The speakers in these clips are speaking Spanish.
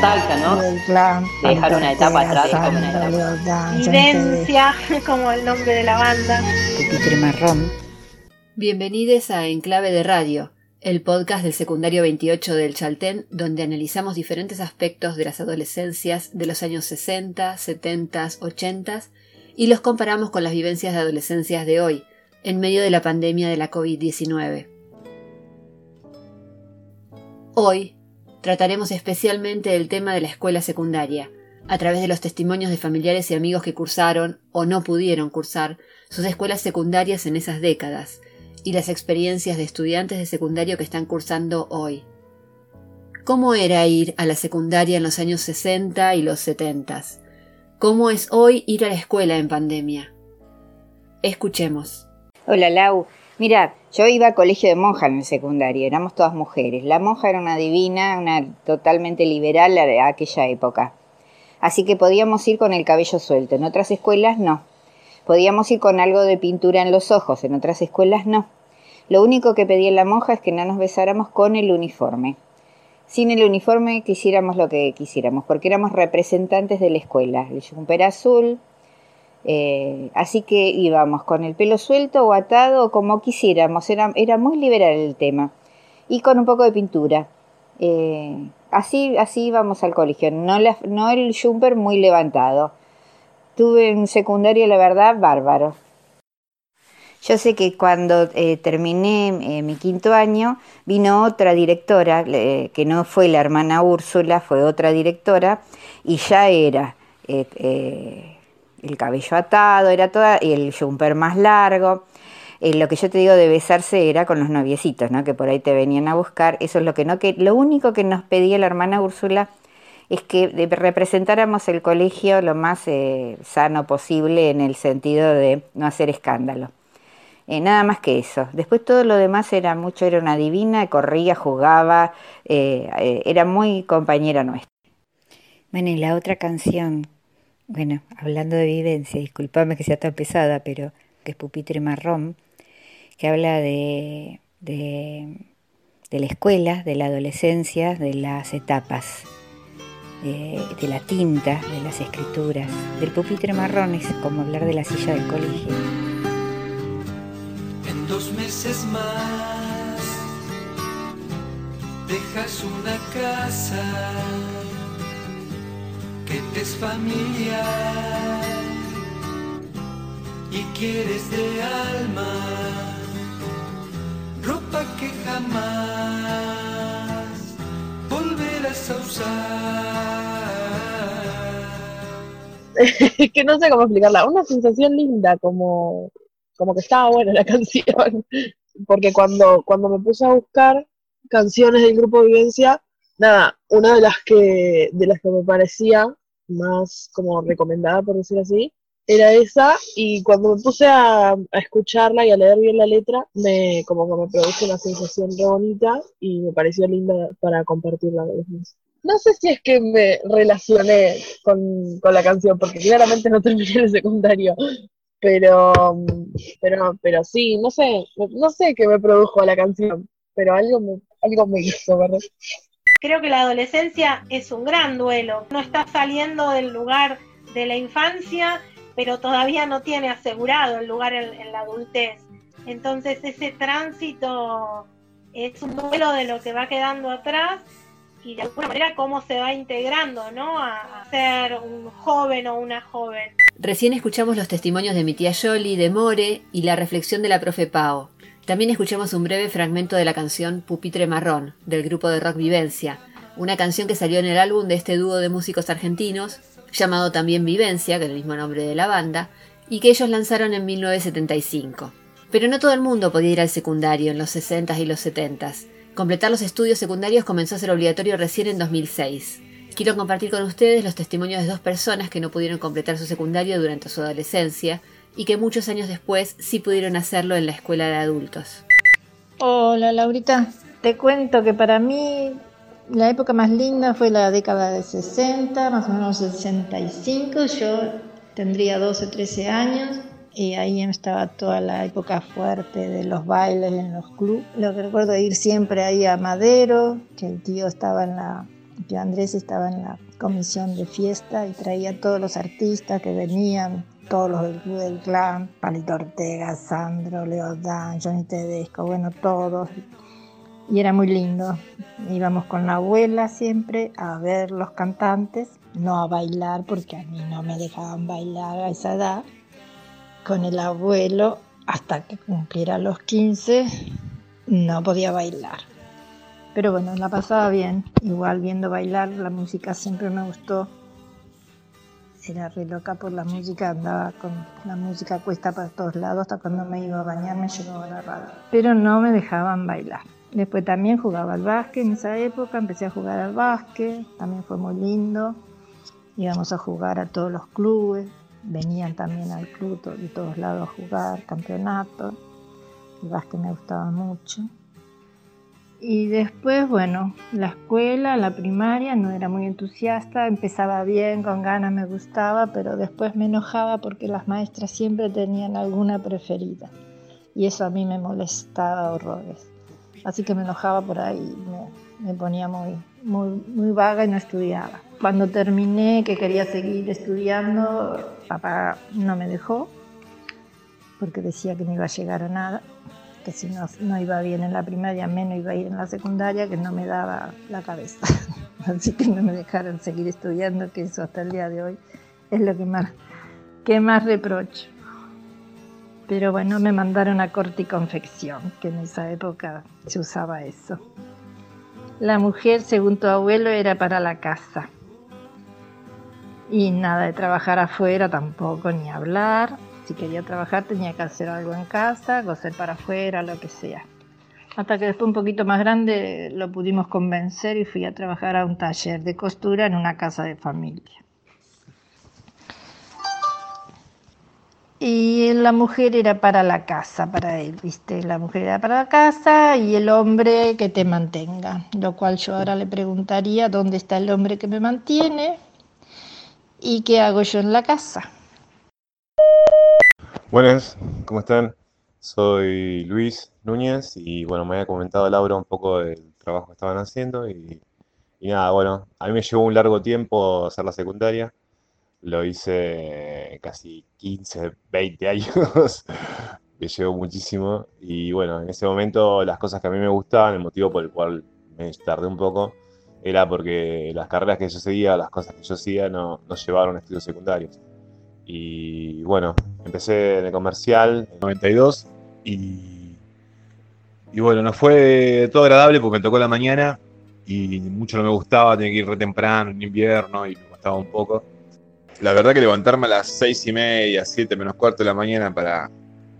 nostalgia, ¿no? dejar una etapa atrás como una etapa. Vivencia, como el nombre de la banda. Pupitre marrón. Bienvenidos a Enclave de Radio, el podcast del secundario 28 del Chaltén, donde analizamos diferentes aspectos de las adolescencias de los años 60, 70, 80 y los comparamos con las vivencias de adolescencias de hoy, en medio de la pandemia de la COVID-19. Hoy trataremos especialmente el tema de la escuela secundaria, a través de los testimonios de familiares y amigos que cursaron o no pudieron cursar sus escuelas secundarias en esas décadas, y las experiencias de estudiantes de secundario que están cursando hoy. ¿Cómo era ir a la secundaria en los años 60 y los 70? ¿Cómo es hoy ir a la escuela en pandemia? Escuchemos. Hola Lau, mira, yo iba a colegio de monjas en el secundario, éramos todas mujeres. La monja era una divina, una totalmente liberal a aquella época. Así que podíamos ir con el cabello suelto. En otras escuelas no. Podíamos ir con algo de pintura en los ojos, en otras escuelas no. Lo único que pedía la monja es que no nos besáramos con el uniforme sin el uniforme quisiéramos lo que quisiéramos, porque éramos representantes de la escuela, el jumper azul, eh, así que íbamos con el pelo suelto o atado como quisiéramos, era, muy liberal el tema, y con un poco de pintura. Eh, así, así íbamos al colegio, no, el jumper muy levantado. Tuve en secundaria, la verdad, bárbaro. Yo sé que cuando eh, terminé mi quinto año, vino otra directora, que no fue la hermana Úrsula, fue otra directora, y ya era el cabello atado, era toda, el jumper más largo. lo que yo te digo de besarse era con los noviecitos, ¿no? que por ahí te venían a buscar. Eso es lo que no, que lo único que nos pedía la hermana Úrsula es que representáramos el colegio lo más sano posible en el sentido de no hacer escándalo. Eh, nada más que eso. Después todo lo demás era mucho, era una divina, corría, jugaba, eh, eh, era muy compañera nuestra. Bueno, y la otra canción, bueno, hablando de vivencia, disculpame que sea tan pesada, pero que es Pupitre Marrón, que habla de, de, la escuela, de la adolescencia, de las etapas, de, de la tinta, de las escrituras. Del pupitre marrón es como hablar de la silla del colegio dos meses más dejas una casa es familiar y quieres de alma ropa que jamás volverás a usar. que no sé cómo explicarla, una sensación linda, como como que estaba buena la canción, porque cuando, cuando me puse a buscar canciones del grupo Vivencia, nada, una de las que, de las que me parecía más como recomendada, por decir así, era esa, y cuando me puse a, escucharla y a leer bien la letra, me como que me produjo una sensación re bonita y me pareció linda para compartirla con los. No sé si es que me relacioné con, con la canción, porque claramente no terminé el secundario, pero, pero, pero sí, no sé, no sé qué me produjo la canción, pero algo me, algo me hizo, ¿verdad? Creo que la adolescencia es un gran duelo. No está saliendo del lugar de la infancia, pero todavía no tiene asegurado el lugar en, la adultez. Entonces ese tránsito es un duelo de lo que va quedando atrás y de alguna manera cómo se va integrando, ¿no? A, a ser un joven o una joven. Recién escuchamos los testimonios de mi tía Yoli, de More y la reflexión de la profe Pao. También escuchamos un breve fragmento de la canción Pupitre Marrón, del grupo de rock Vivencia, una canción que salió en el álbum de este dúo de músicos argentinos, llamado también Vivencia, que es el mismo nombre de la banda, y que ellos lanzaron en 1975. Pero no todo el mundo podía ir al secundario en los 60s y los 70s. Completar los estudios secundarios comenzó a ser obligatorio recién en 2006. Quiero compartir con ustedes los testimonios de dos personas que no pudieron completar su secundario durante su adolescencia y que muchos años después sí pudieron hacerlo en la escuela de adultos. Hola Laurita, te cuento que para mí la época más linda fue la década de 60, más o menos 65. Yo tendría 12, 13 años y ahí estaba toda la época fuerte de los bailes en los clubes. Lo que recuerdo de ir siempre ahí a Madero, que el tío estaba en la tío Andrés estaba en la comisión de fiesta y traía a todos los artistas que venían, todos los del Club del Clan, Palito Ortega, Sandro, Leodán, Johnny Tedesco, bueno, todos. Y era muy lindo. Íbamos con la abuela siempre a ver los cantantes, no a bailar porque a mí no me dejaban bailar a esa edad. Con el abuelo hasta que cumpliera los 15 no podía bailar. Pero bueno, la pasaba bien. Igual viendo bailar, la música siempre me gustó. Era re loca por la música, andaba con la música cuesta para todos lados, hasta cuando me iba a bañar me llevaba la radio. Pero no me dejaban bailar. Después también jugaba al básquet en esa época, empecé a jugar al básquet, también fue muy lindo. Íbamos a jugar a todos los clubes, venían también al club de todos lados a jugar, campeonato. El básquet me gustaba mucho. Y después, bueno, la escuela, la primaria, no era muy entusiasta, empezaba bien, con ganas me gustaba, pero después me enojaba porque las maestras siempre tenían alguna preferida. Y eso a mí me molestaba horrores. Así que me enojaba por ahí, me, me ponía muy, muy, muy vaga y no estudiaba. Cuando terminé, que quería seguir estudiando, papá no me dejó, porque decía que no iba a llegar a nada que si no, no iba bien en la primaria, menos iba a ir en la secundaria, que no me daba la cabeza. Así que no me dejaron seguir estudiando, que eso hasta el día de hoy es lo que más, que más reprocho. Pero bueno, me mandaron a corte y confección, que en esa época se usaba eso. La mujer, según tu abuelo, era para la casa. Y nada de trabajar afuera tampoco, ni hablar. Si quería trabajar tenía que hacer algo en casa, coser para afuera, lo que sea. Hasta que después un poquito más grande lo pudimos convencer y fui a trabajar a un taller de costura en una casa de familia. Y la mujer era para la casa, para él, ¿viste? La mujer era para la casa y el hombre que te mantenga. Lo cual yo ahora le preguntaría dónde está el hombre que me mantiene y qué hago yo en la casa. Buenas, ¿cómo están? Soy Luis Núñez y bueno, me había comentado Laura un poco del trabajo que estaban haciendo y, nada, bueno, a mí me llevó un largo tiempo hacer la secundaria, lo hice casi 15, 20 años, me llevó muchísimo y bueno, en ese momento las cosas que a mí me gustaban, el motivo por el cual me tardé un poco, era porque las carreras que yo seguía, las cosas que yo hacía no, no llevaron a estudios secundarios. Y bueno, empecé en el comercial en 92 y, y bueno, no fue todo agradable porque me tocó la mañana y mucho no me gustaba, tenía que ir re temprano en invierno y me costaba un poco. La verdad que levantarme a las seis y media, siete menos cuarto de la mañana para,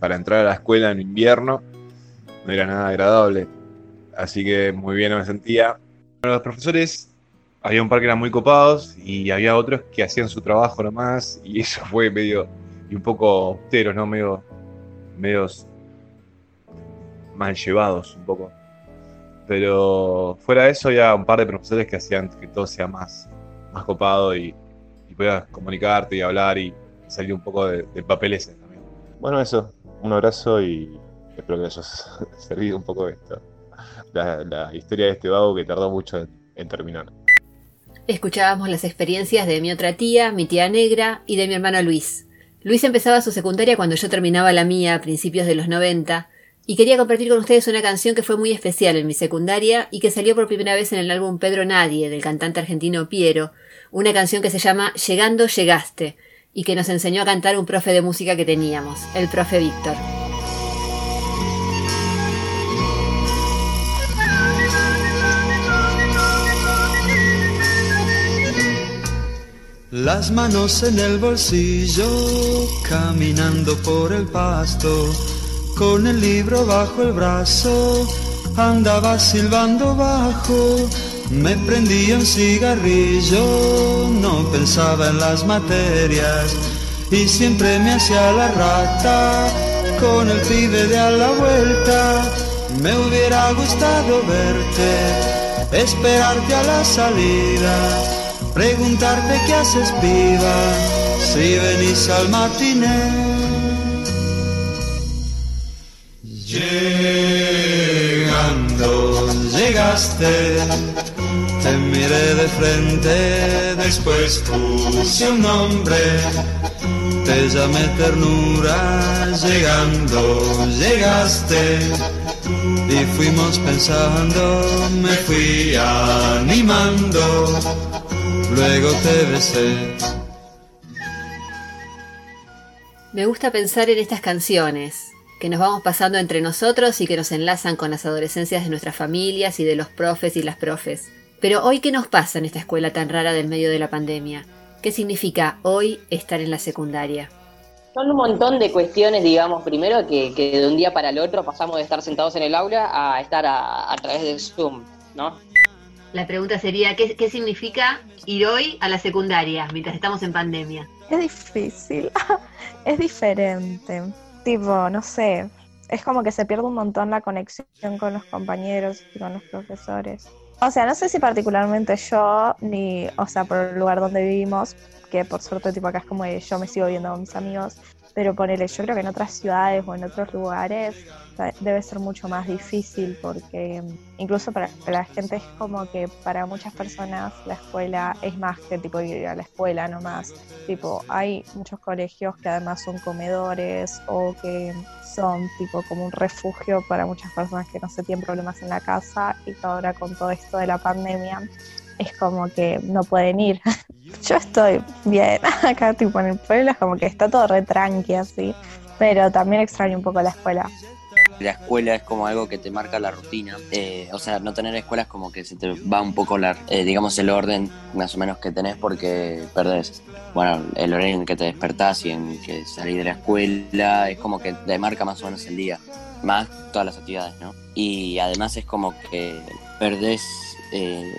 para entrar a la escuela en invierno no era nada agradable. Así que muy bien me sentía. Bueno, los profesores había un par que eran muy copados y había otros que hacían su trabajo nomás y eso fue medio y un poco austeros, ¿no? Medio, medios mal llevados un poco. Pero fuera de eso había un par de profesores que hacían que todo sea más, más copado y, y puedas comunicarte y hablar y salir un poco de, de papel ese también. Bueno, eso, un abrazo y espero que hayas servido un poco de esto. La, historia de este vago que tardó mucho en terminar. Escuchábamos las experiencias de mi otra tía, mi tía negra y de mi hermano Luis. Luis empezaba su secundaria cuando yo terminaba la mía a principios de los 90 y quería compartir con ustedes una canción que fue muy especial en mi secundaria y que salió por primera vez en el álbum Pedro Nadie del cantante argentino Piero, una canción que se llama Llegando Llegaste y que nos enseñó a cantar un profe de música que teníamos, el profe Víctor. Las manos en el bolsillo, caminando por el pasto, con el libro bajo el brazo, andaba silbando bajo, me prendía un cigarrillo, no pensaba en las materias y siempre me hacía la rata con el pibe de a la vuelta. Me hubiera gustado verte, esperarte a la salida preguntarte qué haces viva si venís al matiné. Llegando, llegaste. Te miré de frente, después puse un nombre. Te llamé ternura, llegando, llegaste. Y fuimos pensando, me fui animando, luego te besé. Me gusta pensar en estas canciones, que nos vamos pasando entre nosotros y que nos enlazan con las adolescencias de nuestras familias y de los profes y las profes. Pero hoy, ¿qué nos pasa en esta escuela tan rara del medio de la pandemia? ¿Qué significa hoy estar en la secundaria? Son un montón de cuestiones, digamos, primero que, de un día para el otro pasamos de estar sentados en el aula a estar a, través del Zoom, ¿no? La pregunta sería, ¿qué, ¿qué significa ir hoy a la secundaria mientras estamos en pandemia? Es difícil, es diferente tipo, no sé, es como que se pierde un montón la conexión con los compañeros y con los profesores. O sea, no sé si particularmente yo, ni, o sea, por el lugar donde vivimos, que por suerte, tipo, acá es como yo me sigo viendo con mis amigos, pero ponele, yo creo que en otras ciudades o en otros lugares debe ser mucho más difícil porque incluso para la gente es como que para muchas personas la escuela es más que tipo ir a la escuela nomás. Tipo, hay muchos colegios que además son comedores o que son tipo como un refugio para muchas personas que no se tienen problemas en la casa y ahora con todo esto de la pandemia es como que no pueden ir. Yo estoy bien acá, tipo en el pueblo, es como que está todo re tranqui así, pero también extraño un poco la escuela. La escuela es como algo que te marca la rutina, eh, o sea, no tener escuela es como que se te va un poco, la, eh, digamos, el orden más o menos que tenés porque perdés, bueno, el horario en que te despertás y en que salís de la escuela, es como que te marca más o menos el día, más todas las actividades, ¿no? Y además es como que perdés eh,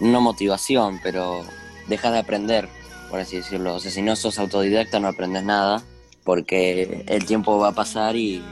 no motivación, pero dejas de aprender, por así decirlo. O sea, si no sos autodidacta no aprendes nada, porque el tiempo va a pasar y,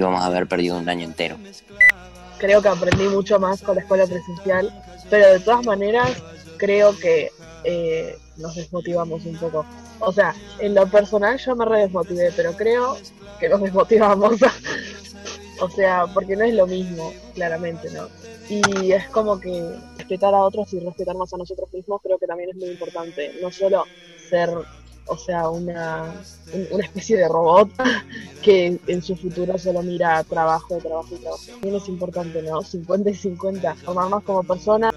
vamos a haber perdido un año entero. Creo que aprendí mucho más con la escuela presencial, pero de todas maneras creo que eh, nos desmotivamos un poco. O sea, en lo personal yo me re desmotivé, pero creo que nos desmotivamos. o sea, porque no es lo mismo, claramente, ¿no? Y es como que respetar a otros y respetarnos a nosotros mismos creo que también es muy importante. No solo ser, o sea, una, una especie de robot que en su futuro solo mira trabajo, trabajo y trabajo. También es importante, ¿no? 50 y 50. Formarnos como personas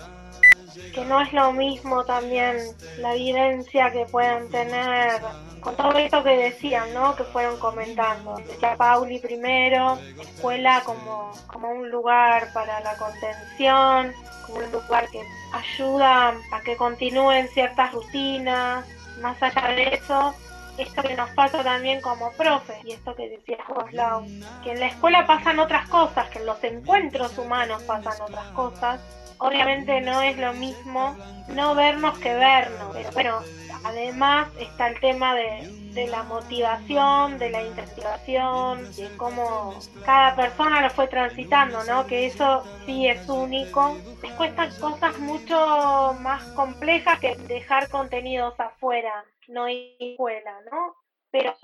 que no es lo mismo también la evidencia que puedan tener con todo esto que decían, ¿no? Que fueron comentando. Decía Pauli primero, escuela como, como un lugar para la contención, como un lugar que ayuda a que continúen ciertas rutinas. Más allá de eso, esto que nos pasa también como profe, y esto que decía Joslau, que en la escuela pasan otras cosas, que en los encuentros humanos pasan otras cosas. Obviamente no es lo mismo no vernos que vernos, pero bueno, Además está el tema de, la motivación, de la investigación, de cómo cada persona lo fue transitando, ¿no? Que eso sí es único. Después están cosas mucho más complejas que dejar contenidos afuera, no escuela, ¿no? Pero,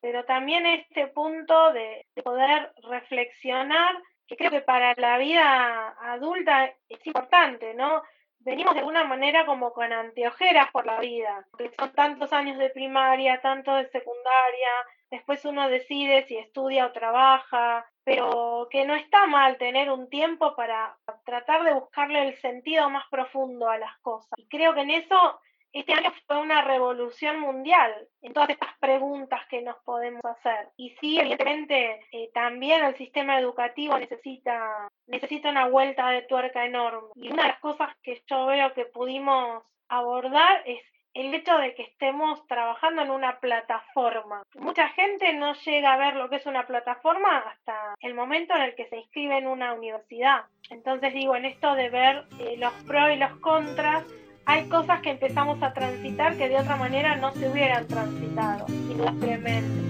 pero también este punto de, de poder reflexionar que creo que para la vida adulta es importante, ¿no? Venimos de alguna manera como con anteojeras por la vida, que son tantos años de primaria, tanto de secundaria, después uno decide si estudia o trabaja, pero que no está mal tener un tiempo para tratar de buscarle el sentido más profundo a las cosas. Y creo que en eso este año fue una revolución mundial en todas estas preguntas que nos podemos hacer. Y sí, evidentemente, eh, también el sistema educativo necesita, necesita una vuelta de tuerca enorme. Y una de las cosas que yo veo que pudimos abordar es el hecho de que estemos trabajando en una plataforma. Mucha gente no llega a ver lo que es una plataforma hasta el momento en el que se inscribe en una universidad. Entonces digo, en esto de ver eh, los pros y los contras, hay cosas que empezamos a transitar que de otra manera no se hubieran transitado, indudablemente.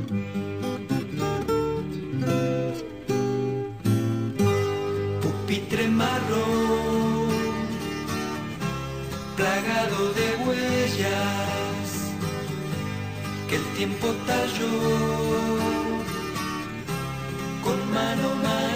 Pupitre marrón, plagado de huellas, que el tiempo talló con mano maestra